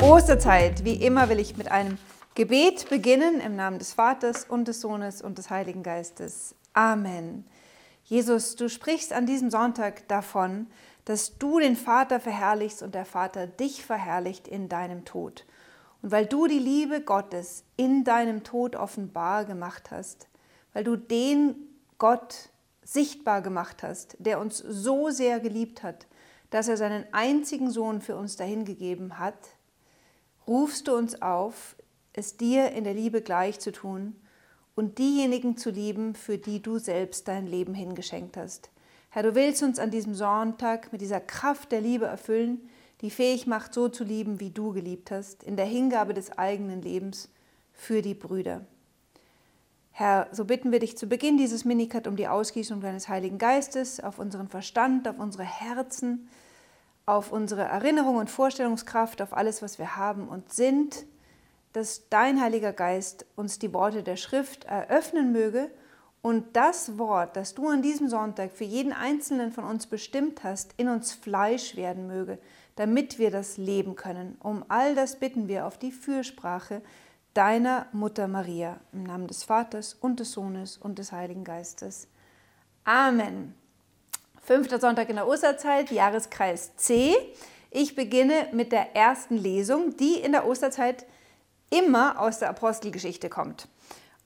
Osterzeit. Wie immer will ich mit einem Gebet beginnen im Namen des Vaters und des Sohnes und des Heiligen Geistes. Amen. Jesus, du sprichst an diesem Sonntag davon, dass du den Vater verherrlichst und der Vater dich verherrlicht in deinem Tod. Und weil du die Liebe Gottes in deinem Tod offenbar gemacht hast, weil du den Gott sichtbar gemacht hast, der uns so sehr geliebt hat, dass er seinen einzigen Sohn für uns dahingegeben hat, rufst du uns auf, es dir in der Liebe gleich zu tun und diejenigen zu lieben, für die du selbst dein Leben hingeschenkt hast. Herr, du willst uns an diesem Sonntag mit dieser Kraft der Liebe erfüllen, die fähig macht, so zu lieben, wie du geliebt hast, in der Hingabe des eigenen Lebens für die Brüder. Herr, so bitten wir dich zu Beginn dieses Minikat um die Ausgießung deines Heiligen Geistes auf unseren Verstand, auf unsere Herzen, auf unsere Erinnerung und Vorstellungskraft, auf alles, was wir haben und sind, dass dein Heiliger Geist uns die Worte der Schrift eröffnen möge und das Wort, das du an diesem Sonntag für jeden Einzelnen von uns bestimmt hast, in uns Fleisch werden möge, damit wir das leben können. Um all das bitten wir auf die Fürsprache deiner Mutter Maria, im Namen des Vaters und des Sohnes und des Heiligen Geistes. Amen. Fünfter Sonntag in der Osterzeit, Jahreskreis C. Ich beginne mit der ersten Lesung, die in der Osterzeit immer aus der Apostelgeschichte kommt.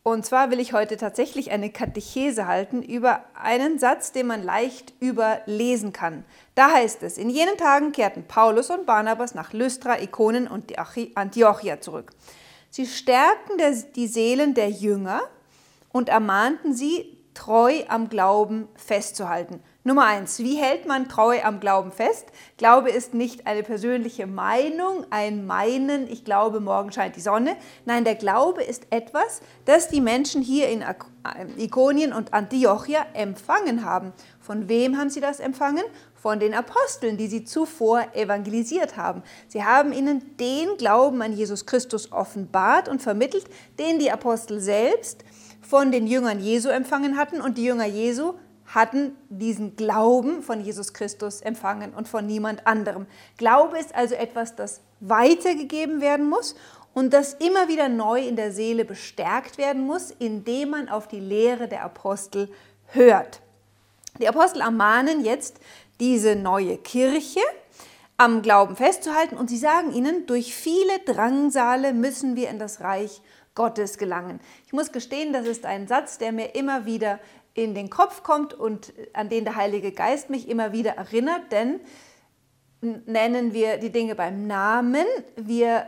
Und zwar will ich heute tatsächlich eine Katechese halten über einen Satz, den man leicht überlesen kann. Da heißt es, in jenen Tagen kehrten Paulus und Barnabas nach Lystra, Ikonen und Antiochia zurück. Sie stärkten die Seelen der Jünger und ermahnten sie, treu am Glauben festzuhalten. Nummer eins, wie hält man treu am Glauben fest? Glaube ist nicht eine persönliche Meinung, ein Meinen, ich glaube, morgen scheint die Sonne. Nein, der Glaube ist etwas, das die Menschen hier in Ikonien und Antiochia empfangen haben. Von wem haben sie das empfangen? von den Aposteln, die sie zuvor evangelisiert haben. Sie haben ihnen den Glauben an Jesus Christus offenbart und vermittelt, den die Apostel selbst von den Jüngern Jesu empfangen hatten und die Jünger Jesu hatten diesen Glauben von Jesus Christus empfangen und von niemand anderem. Glaube ist also etwas, das weitergegeben werden muss und das immer wieder neu in der Seele bestärkt werden muss, indem man auf die Lehre der Apostel hört. Die Apostel ermahnen jetzt diese neue Kirche am Glauben festzuhalten und sie sagen ihnen, durch viele Drangsale müssen wir in das Reich Gottes gelangen. Ich muss gestehen, das ist ein Satz, der mir immer wieder in den Kopf kommt und an den der Heilige Geist mich immer wieder erinnert, denn nennen wir die Dinge beim Namen. Wir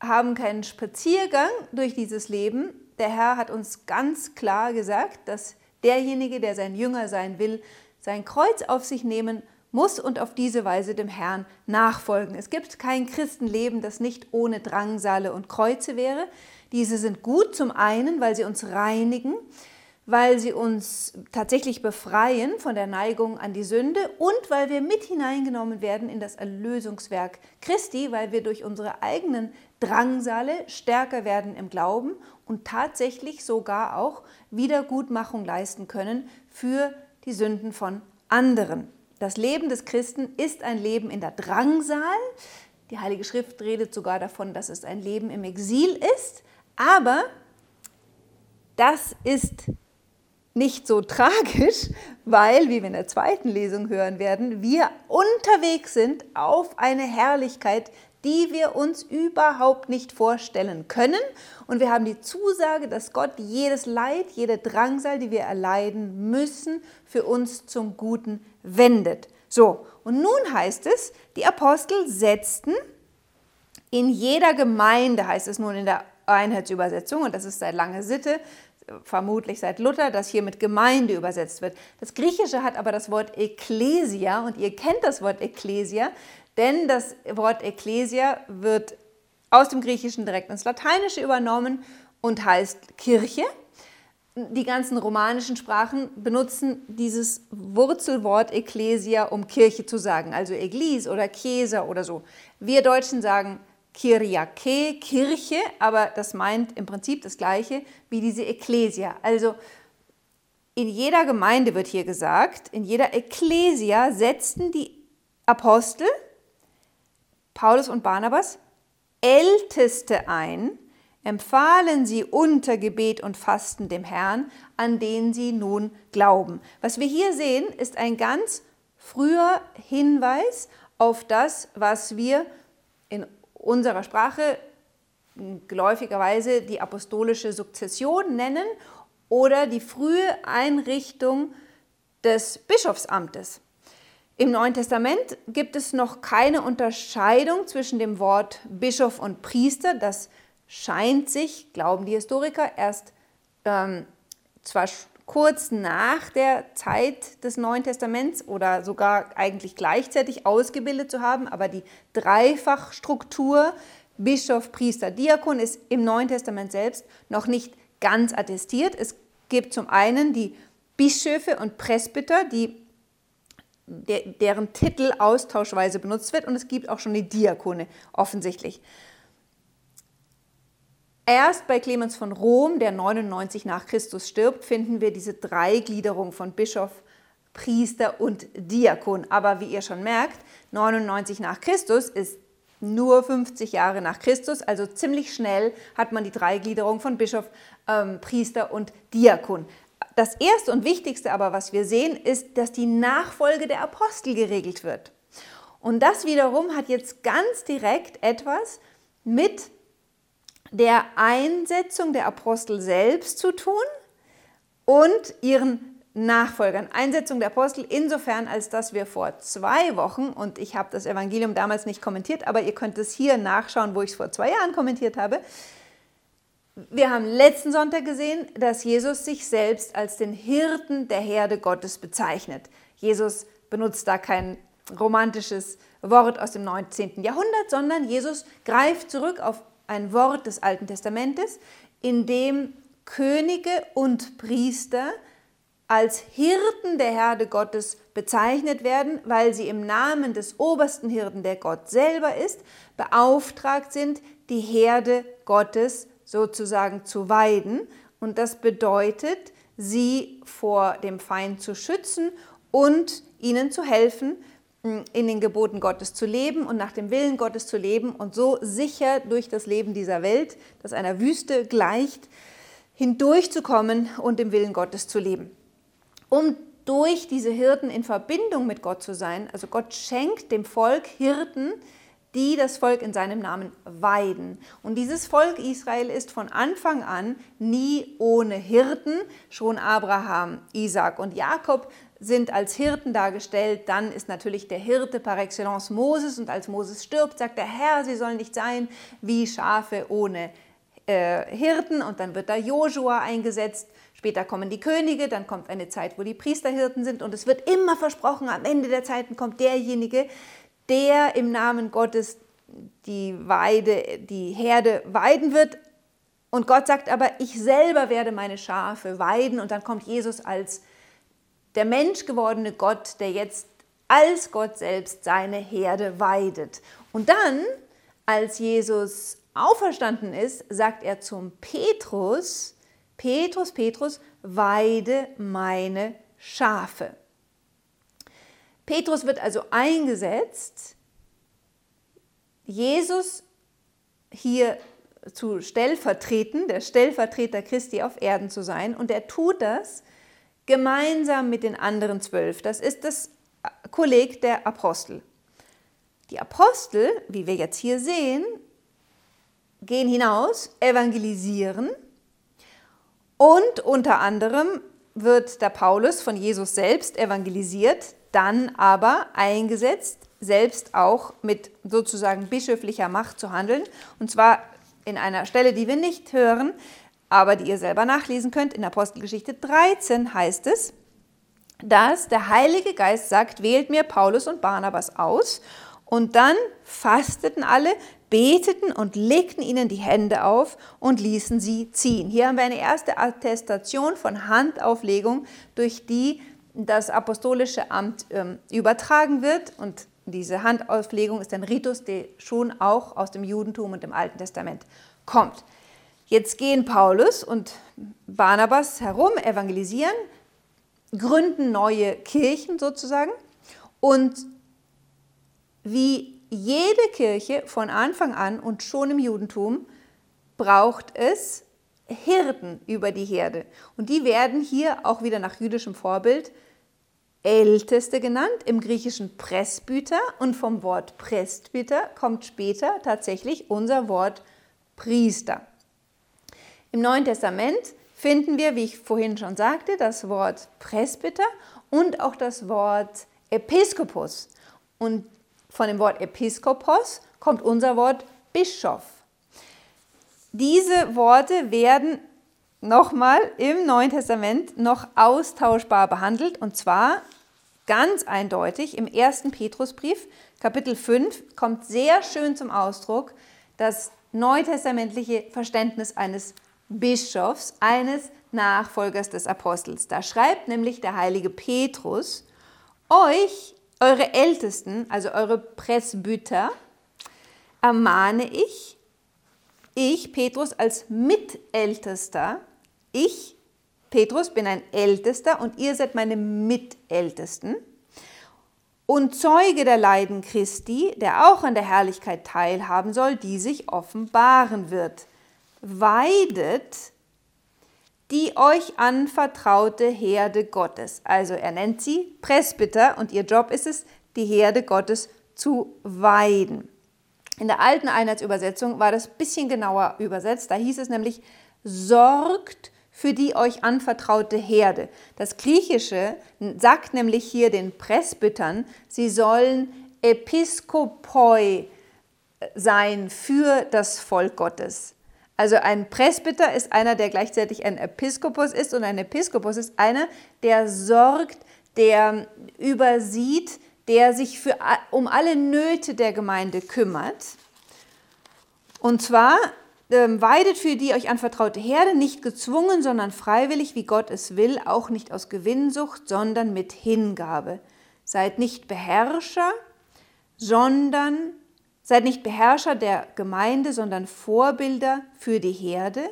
haben keinen Spaziergang durch dieses Leben. Der Herr hat uns ganz klar gesagt, dass derjenige, der sein Jünger sein will, sein Kreuz auf sich nehmen muss und auf diese Weise dem Herrn nachfolgen. Es gibt kein Christenleben, das nicht ohne Drangsale und Kreuze wäre. Diese sind gut zum einen, weil sie uns reinigen, weil sie uns tatsächlich befreien von der Neigung an die Sünde und weil wir mit hineingenommen werden in das Erlösungswerk Christi, weil wir durch unsere eigenen Drangsale stärker werden im Glauben und tatsächlich sogar auch Wiedergutmachung leisten können für die Sünden von anderen. Das Leben des Christen ist ein Leben in der Drangsal. Die Heilige Schrift redet sogar davon, dass es ein Leben im Exil ist. Aber das ist nicht so tragisch, weil, wie wir in der zweiten Lesung hören werden, wir unterwegs sind auf eine Herrlichkeit, die wir uns überhaupt nicht vorstellen können. Und wir haben die Zusage, dass Gott jedes Leid, jede Drangsal, die wir erleiden müssen, für uns zum Guten wendet. So, und nun heißt es, die Apostel setzten in jeder Gemeinde, heißt es nun in der Einheitsübersetzung, und das ist seit langer Sitte, vermutlich seit Luther, dass hier mit Gemeinde übersetzt wird. Das Griechische hat aber das Wort Ekklesia und ihr kennt das Wort Ekklesia, denn das Wort Ekklesia wird aus dem Griechischen direkt ins Lateinische übernommen und heißt Kirche. Die ganzen romanischen Sprachen benutzen dieses Wurzelwort Ekklesia, um Kirche zu sagen, also Eglis oder Chiesa oder so. Wir Deutschen sagen Kyriake, Kirche, aber das meint im Prinzip das gleiche wie diese Ekklesia. Also in jeder Gemeinde wird hier gesagt, in jeder Ekklesia setzten die Apostel Paulus und Barnabas Älteste ein, empfahlen sie unter Gebet und Fasten dem Herrn, an den sie nun glauben. Was wir hier sehen, ist ein ganz früher Hinweis auf das, was wir unserer Sprache geläufigerweise die apostolische Sukzession nennen oder die frühe Einrichtung des Bischofsamtes. Im Neuen Testament gibt es noch keine Unterscheidung zwischen dem Wort Bischof und Priester. Das scheint sich, glauben die Historiker, erst ähm, zwar kurz nach der Zeit des Neuen Testaments oder sogar eigentlich gleichzeitig ausgebildet zu haben, aber die Dreifachstruktur Bischof, Priester, Diakon ist im Neuen Testament selbst noch nicht ganz attestiert. Es gibt zum einen die Bischöfe und Presbyter, die, deren Titel austauschweise benutzt wird und es gibt auch schon die Diakone offensichtlich. Erst bei Clemens von Rom, der 99 nach Christus stirbt, finden wir diese Dreigliederung von Bischof, Priester und Diakon. Aber wie ihr schon merkt, 99 nach Christus ist nur 50 Jahre nach Christus, also ziemlich schnell hat man die Dreigliederung von Bischof, ähm, Priester und Diakon. Das erste und wichtigste aber, was wir sehen, ist, dass die Nachfolge der Apostel geregelt wird. Und das wiederum hat jetzt ganz direkt etwas mit der Einsetzung der Apostel selbst zu tun und ihren Nachfolgern. Einsetzung der Apostel insofern, als dass wir vor zwei Wochen, und ich habe das Evangelium damals nicht kommentiert, aber ihr könnt es hier nachschauen, wo ich es vor zwei Jahren kommentiert habe. Wir haben letzten Sonntag gesehen, dass Jesus sich selbst als den Hirten der Herde Gottes bezeichnet. Jesus benutzt da kein romantisches Wort aus dem 19. Jahrhundert, sondern Jesus greift zurück auf ein Wort des Alten Testamentes, in dem Könige und Priester als Hirten der Herde Gottes bezeichnet werden, weil sie im Namen des obersten Hirten, der Gott selber ist, beauftragt sind, die Herde Gottes sozusagen zu weiden. Und das bedeutet, sie vor dem Feind zu schützen und ihnen zu helfen, in den Geboten Gottes zu leben und nach dem Willen Gottes zu leben und so sicher durch das Leben dieser Welt, das einer Wüste gleicht, hindurchzukommen und dem Willen Gottes zu leben. Um durch diese Hirten in Verbindung mit Gott zu sein, also Gott schenkt dem Volk Hirten, die das Volk in seinem Namen weiden. Und dieses Volk Israel ist von Anfang an nie ohne Hirten. Schon Abraham, Isaac und Jakob sind als Hirten dargestellt. Dann ist natürlich der Hirte par excellence Moses und als Moses stirbt, sagt der Herr, sie sollen nicht sein wie Schafe ohne äh, Hirten und dann wird da Josua eingesetzt. Später kommen die Könige, dann kommt eine Zeit, wo die Priesterhirten sind und es wird immer versprochen, am Ende der Zeiten kommt derjenige, der im Namen Gottes die Weide, die Herde weiden wird. Und Gott sagt aber, ich selber werde meine Schafe weiden und dann kommt Jesus als der Mensch gewordene Gott, der jetzt als Gott selbst seine Herde weidet. Und dann, als Jesus auferstanden ist, sagt er zum Petrus, Petrus, Petrus, weide meine Schafe. Petrus wird also eingesetzt, Jesus hier zu stellvertreten, der Stellvertreter Christi auf Erden zu sein. Und er tut das, gemeinsam mit den anderen zwölf. Das ist das Kolleg der Apostel. Die Apostel, wie wir jetzt hier sehen, gehen hinaus, evangelisieren und unter anderem wird der Paulus von Jesus selbst evangelisiert, dann aber eingesetzt, selbst auch mit sozusagen bischöflicher Macht zu handeln. Und zwar in einer Stelle, die wir nicht hören, aber die ihr selber nachlesen könnt. In Apostelgeschichte 13 heißt es, dass der Heilige Geist sagt, wählt mir Paulus und Barnabas aus. Und dann fasteten alle, beteten und legten ihnen die Hände auf und ließen sie ziehen. Hier haben wir eine erste Attestation von Handauflegung, durch die das apostolische Amt ähm, übertragen wird. Und diese Handauflegung ist ein Ritus, der schon auch aus dem Judentum und dem Alten Testament kommt. Jetzt gehen Paulus und Barnabas herum, evangelisieren, gründen neue Kirchen sozusagen. Und wie jede Kirche von Anfang an und schon im Judentum braucht es Hirten über die Herde. Und die werden hier auch wieder nach jüdischem Vorbild Älteste genannt, im Griechischen Presbyter und vom Wort Presbyter kommt später tatsächlich unser Wort Priester. Im Neuen Testament finden wir, wie ich vorhin schon sagte, das Wort Presbyter und auch das Wort Episkopus. Und von dem Wort Episkopos kommt unser Wort Bischof. Diese Worte werden nochmal im Neuen Testament noch austauschbar behandelt und zwar ganz eindeutig im ersten Petrusbrief, Kapitel 5, kommt sehr schön zum Ausdruck das neutestamentliche Verständnis eines Bischofs, eines Nachfolgers des Apostels. Da schreibt nämlich der heilige Petrus, euch eure Ältesten, also eure Presbyter, ermahne ich, ich, Petrus, als Mitältester, ich, Petrus, bin ein Ältester und ihr seid meine Mitältesten und Zeuge der Leiden Christi, der auch an der Herrlichkeit teilhaben soll, die sich offenbaren wird. Weidet die euch anvertraute Herde Gottes. Also er nennt sie Presbyter und ihr Job ist es, die Herde Gottes zu weiden. In der alten Einheitsübersetzung war das ein bisschen genauer übersetzt. Da hieß es nämlich, sorgt für die euch anvertraute Herde. Das Griechische sagt nämlich hier den Presbytern, sie sollen Episkopoi sein für das Volk Gottes. Also ein Presbyter ist einer, der gleichzeitig ein Episkopos ist und ein Episkopos ist einer, der sorgt, der übersieht, der sich für, um alle Nöte der Gemeinde kümmert. Und zwar ähm, weidet für die euch anvertraute Herde, nicht gezwungen, sondern freiwillig, wie Gott es will, auch nicht aus Gewinnsucht, sondern mit Hingabe. Seid nicht Beherrscher, sondern Seid nicht Beherrscher der Gemeinde, sondern Vorbilder für die Herde.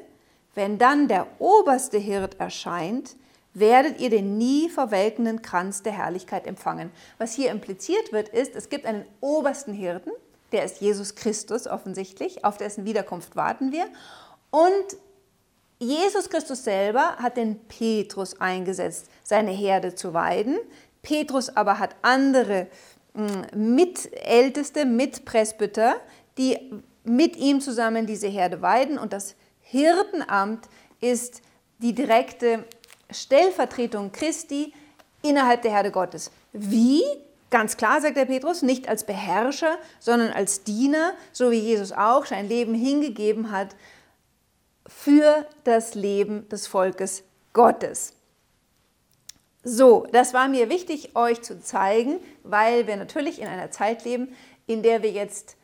Wenn dann der oberste Hirt erscheint, werdet ihr den nie verwelkenden Kranz der Herrlichkeit empfangen. Was hier impliziert wird, ist, es gibt einen obersten Hirten, der ist Jesus Christus offensichtlich, auf dessen Wiederkunft warten wir. Und Jesus Christus selber hat den Petrus eingesetzt, seine Herde zu weiden. Petrus aber hat andere Mitälteste, Mitpresbyter, die mit ihm zusammen diese Herde weiden. Und das Hirtenamt ist die direkte Stellvertretung Christi innerhalb der Herde Gottes. Wie? Ganz klar, sagt der Petrus, nicht als Beherrscher, sondern als Diener, so wie Jesus auch sein Leben hingegeben hat für das Leben des Volkes Gottes. So, das war mir wichtig, euch zu zeigen, weil wir natürlich in einer Zeit leben, in der wir jetzt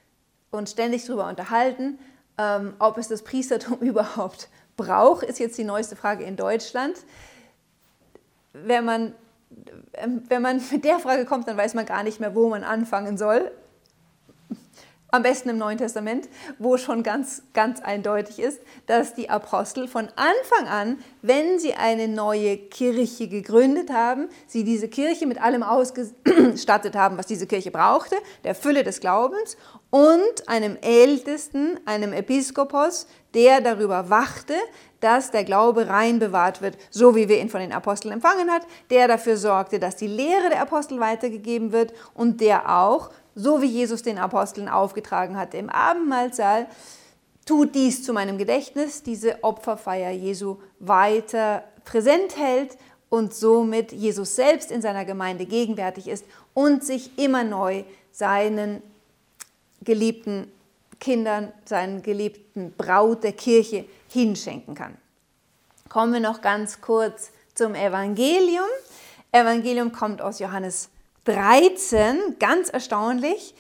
uns ständig darüber unterhalten, ähm, ob es das Priestertum überhaupt braucht, ist jetzt die neueste Frage in Deutschland. Wenn man, wenn man mit der Frage kommt, dann weiß man gar nicht mehr, wo man anfangen soll am besten im Neuen Testament, wo schon ganz, ganz eindeutig ist, dass die Apostel von Anfang an, wenn sie eine neue Kirche gegründet haben, sie diese Kirche mit allem ausgestattet haben, was diese Kirche brauchte, der Fülle des Glaubens und einem Ältesten, einem Episkopos, der darüber wachte, dass der Glaube rein bewahrt wird, so wie wir ihn von den Aposteln empfangen hat, der dafür sorgte, dass die Lehre der Apostel weitergegeben wird und der auch so wie Jesus den Aposteln aufgetragen hatte im Abendmahlsaal, tut dies zu meinem Gedächtnis, diese Opferfeier Jesu weiter präsent hält und somit Jesus selbst in seiner Gemeinde gegenwärtig ist und sich immer neu seinen geliebten Kindern, seinen geliebten Braut der Kirche hinschenken kann. Kommen wir noch ganz kurz zum Evangelium. Evangelium kommt aus Johannes 13, ganz erstaunlich,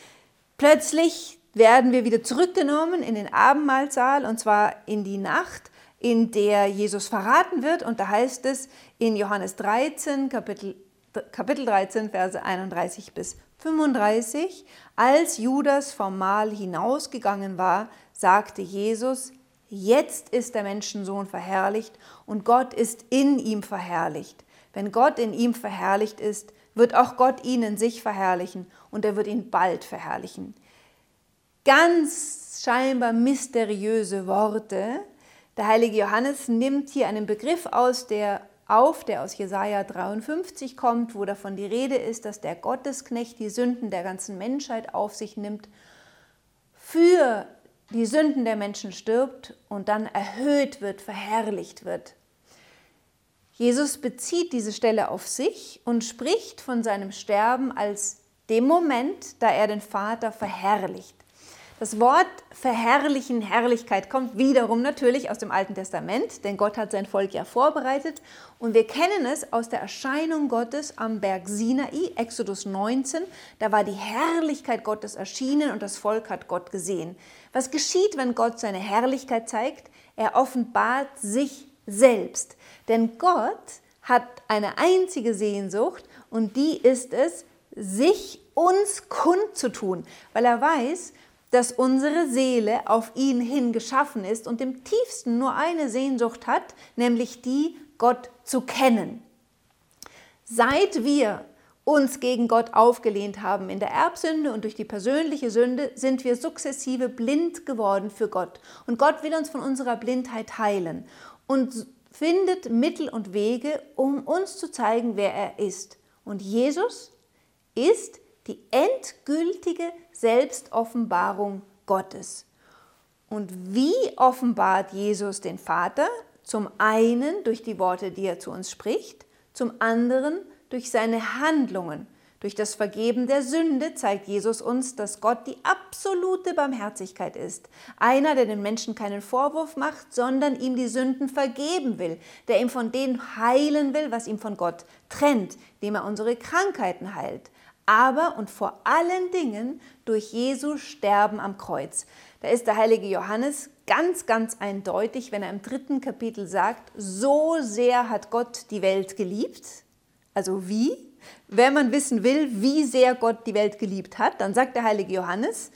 plötzlich werden wir wieder zurückgenommen in den Abendmahlsaal und zwar in die Nacht, in der Jesus verraten wird. Und da heißt es in Johannes 13, Kapitel, Kapitel 13, Verse 31 bis 35, als Judas vom Mahl hinausgegangen war, sagte Jesus, jetzt ist der Menschensohn verherrlicht und Gott ist in ihm verherrlicht. Wenn Gott in ihm verherrlicht ist, wird auch Gott ihn in sich verherrlichen und er wird ihn bald verherrlichen. ganz scheinbar mysteriöse Worte. Der heilige Johannes nimmt hier einen Begriff aus der auf, der aus Jesaja 53 kommt, wo davon die Rede ist, dass der Gottesknecht die Sünden der ganzen Menschheit auf sich nimmt, für die Sünden der Menschen stirbt und dann erhöht wird, verherrlicht wird. Jesus bezieht diese Stelle auf sich und spricht von seinem Sterben als dem Moment, da er den Vater verherrlicht. Das Wort verherrlichen, Herrlichkeit kommt wiederum natürlich aus dem Alten Testament, denn Gott hat sein Volk ja vorbereitet und wir kennen es aus der Erscheinung Gottes am Berg Sinai, Exodus 19. Da war die Herrlichkeit Gottes erschienen und das Volk hat Gott gesehen. Was geschieht, wenn Gott seine Herrlichkeit zeigt? Er offenbart sich selbst, denn Gott hat eine einzige Sehnsucht und die ist es, sich uns kundzutun, weil er weiß, dass unsere Seele auf ihn hin geschaffen ist und im tiefsten nur eine Sehnsucht hat, nämlich die, Gott zu kennen. Seit wir uns gegen Gott aufgelehnt haben in der Erbsünde und durch die persönliche Sünde, sind wir sukzessive blind geworden für Gott. Und Gott will uns von unserer Blindheit heilen und findet Mittel und Wege, um uns zu zeigen, wer er ist. Und Jesus ist die endgültige Selbstoffenbarung Gottes. Und wie offenbart Jesus den Vater? Zum einen durch die Worte, die er zu uns spricht, zum anderen durch seine Handlungen. Durch das Vergeben der Sünde zeigt Jesus uns, dass Gott die absolute Barmherzigkeit ist. Einer, der den Menschen keinen Vorwurf macht, sondern ihm die Sünden vergeben will, der ihm von dem heilen will, was ihm von Gott trennt, dem er unsere Krankheiten heilt aber und vor allen Dingen durch Jesu Sterben am Kreuz. Da ist der heilige Johannes ganz, ganz eindeutig, wenn er im dritten Kapitel sagt, so sehr hat Gott die Welt geliebt. Also wie? Wenn man wissen will, wie sehr Gott die Welt geliebt hat, dann sagt der heilige Johannes,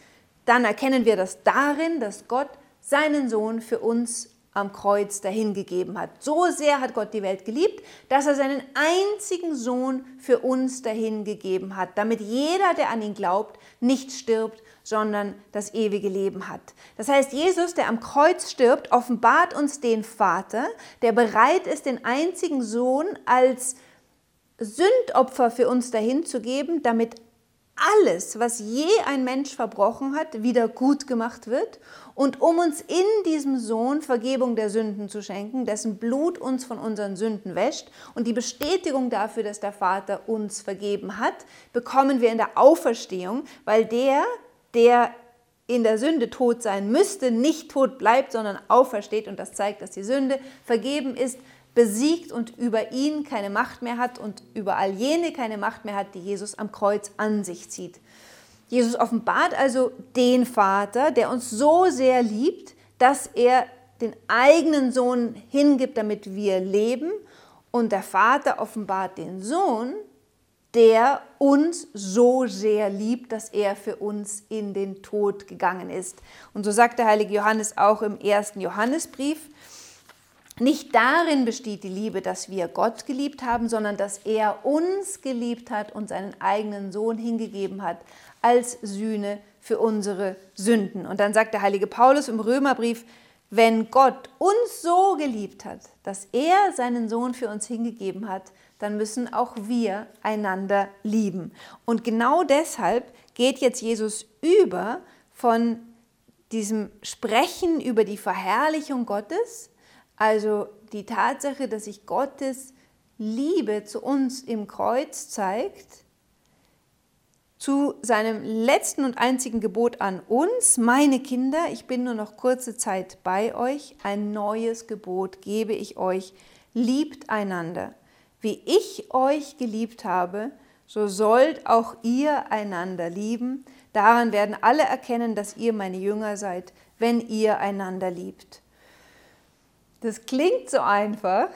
dann erkennen wir das darin, dass Gott seinen Sohn für uns am Kreuz dahingegeben hat. So sehr hat Gott die Welt geliebt, dass er seinen einzigen Sohn für uns dahingegeben hat, damit jeder, der an ihn glaubt, nicht stirbt, sondern das ewige Leben hat. Das heißt, Jesus, der am Kreuz stirbt, offenbart uns den Vater, der bereit ist, den einzigen Sohn als Sündopfer für uns dahinzugeben, damit alles, was je ein Mensch verbrochen hat, wieder gut gemacht wird und um uns in diesem Sohn Vergebung der Sünden zu schenken, dessen Blut uns von unseren Sünden wäscht und die Bestätigung dafür, dass der Vater uns vergeben hat, bekommen wir in der Auferstehung, weil der, der in der Sünde tot sein müsste, nicht tot bleibt, sondern aufersteht. Und das zeigt, dass die Sünde vergeben ist, besiegt und über ihn keine Macht mehr hat und über all jene keine Macht mehr hat, die Jesus am Kreuz an sich zieht. Jesus offenbart also den Vater, der uns so sehr liebt, dass er den eigenen Sohn hingibt, damit wir leben. Und der Vater offenbart den Sohn, der uns so sehr liebt, dass er für uns in den Tod gegangen ist. Und so sagt der heilige Johannes auch im ersten Johannesbrief, nicht darin besteht die Liebe, dass wir Gott geliebt haben, sondern dass er uns geliebt hat und seinen eigenen Sohn hingegeben hat als Sühne für unsere Sünden. Und dann sagt der heilige Paulus im Römerbrief, wenn Gott uns so geliebt hat, dass er seinen Sohn für uns hingegeben hat, dann müssen auch wir einander lieben. Und genau deshalb geht jetzt Jesus über von diesem Sprechen über die Verherrlichung Gottes also die Tatsache, dass sich Gottes Liebe zu uns im Kreuz zeigt, zu seinem letzten und einzigen Gebot an uns, meine Kinder, ich bin nur noch kurze Zeit bei euch, ein neues Gebot gebe ich euch, liebt einander. Wie ich euch geliebt habe, so sollt auch ihr einander lieben. Daran werden alle erkennen, dass ihr meine Jünger seid, wenn ihr einander liebt. Das klingt so einfach,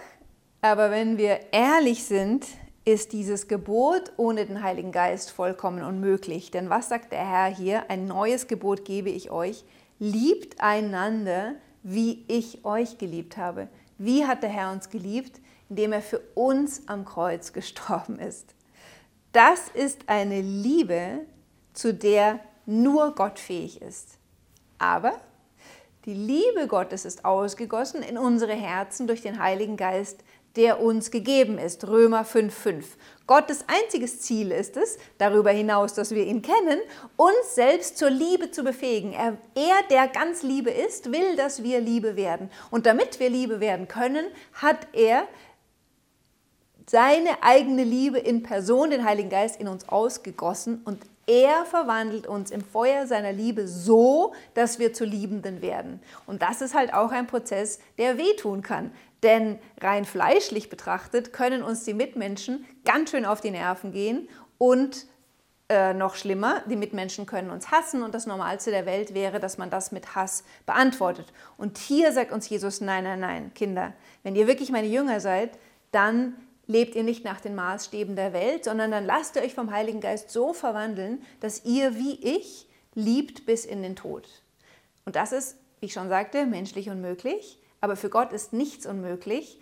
aber wenn wir ehrlich sind, ist dieses Gebot ohne den Heiligen Geist vollkommen unmöglich. Denn was sagt der Herr hier? Ein neues Gebot gebe ich euch. Liebt einander, wie ich euch geliebt habe. Wie hat der Herr uns geliebt? Indem er für uns am Kreuz gestorben ist. Das ist eine Liebe, zu der nur Gott fähig ist. Aber die Liebe Gottes ist ausgegossen in unsere Herzen durch den Heiligen Geist, der uns gegeben ist. Römer 5,5. Gottes einziges Ziel ist es, darüber hinaus, dass wir ihn kennen, uns selbst zur Liebe zu befähigen. Er, er, der ganz Liebe ist, will, dass wir Liebe werden. Und damit wir Liebe werden können, hat er seine eigene Liebe in Person, den Heiligen Geist, in uns ausgegossen und er verwandelt uns im Feuer seiner Liebe so, dass wir zu Liebenden werden. Und das ist halt auch ein Prozess, der wehtun kann. Denn rein fleischlich betrachtet können uns die Mitmenschen ganz schön auf die Nerven gehen und äh, noch schlimmer, die Mitmenschen können uns hassen und das Normalste der Welt wäre, dass man das mit Hass beantwortet. Und hier sagt uns Jesus, nein, nein, nein, Kinder, wenn ihr wirklich meine Jünger seid, dann lebt ihr nicht nach den Maßstäben der Welt, sondern dann lasst ihr euch vom Heiligen Geist so verwandeln, dass ihr wie ich liebt bis in den Tod. Und das ist, wie ich schon sagte, menschlich unmöglich, aber für Gott ist nichts unmöglich.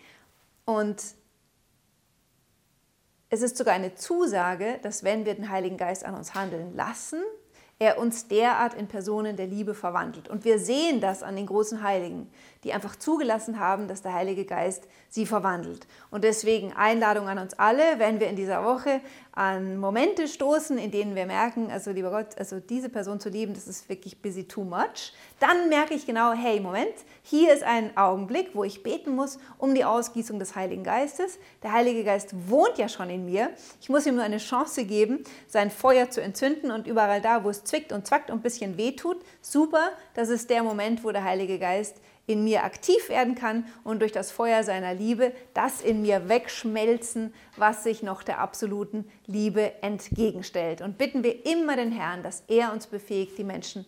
Und es ist sogar eine Zusage, dass wenn wir den Heiligen Geist an uns handeln lassen, er uns derart in Personen der Liebe verwandelt. Und wir sehen das an den großen Heiligen, die einfach zugelassen haben, dass der Heilige Geist sie verwandelt. Und deswegen Einladung an uns alle, wenn wir in dieser Woche an Momente stoßen, in denen wir merken, also lieber Gott, also diese Person zu lieben, das ist wirklich busy too much, dann merke ich genau, hey, Moment, hier ist ein Augenblick, wo ich beten muss um die Ausgießung des Heiligen Geistes. Der Heilige Geist wohnt ja schon in mir. Ich muss ihm nur eine Chance geben, sein Feuer zu entzünden und überall da, wo es zwickt und zwackt und ein bisschen wehtut, super, das ist der Moment, wo der Heilige Geist in mir aktiv werden kann und durch das Feuer seiner Liebe das in mir wegschmelzen, was sich noch der absoluten Liebe entgegenstellt. Und bitten wir immer den Herrn, dass er uns befähigt, die Menschen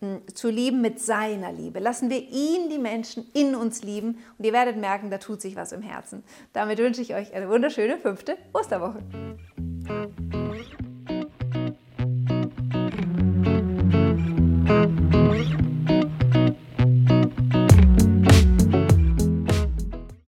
hm, zu lieben mit seiner Liebe. Lassen wir ihn, die Menschen, in uns lieben und ihr werdet merken, da tut sich was im Herzen. Damit wünsche ich euch eine wunderschöne fünfte Osterwoche. thank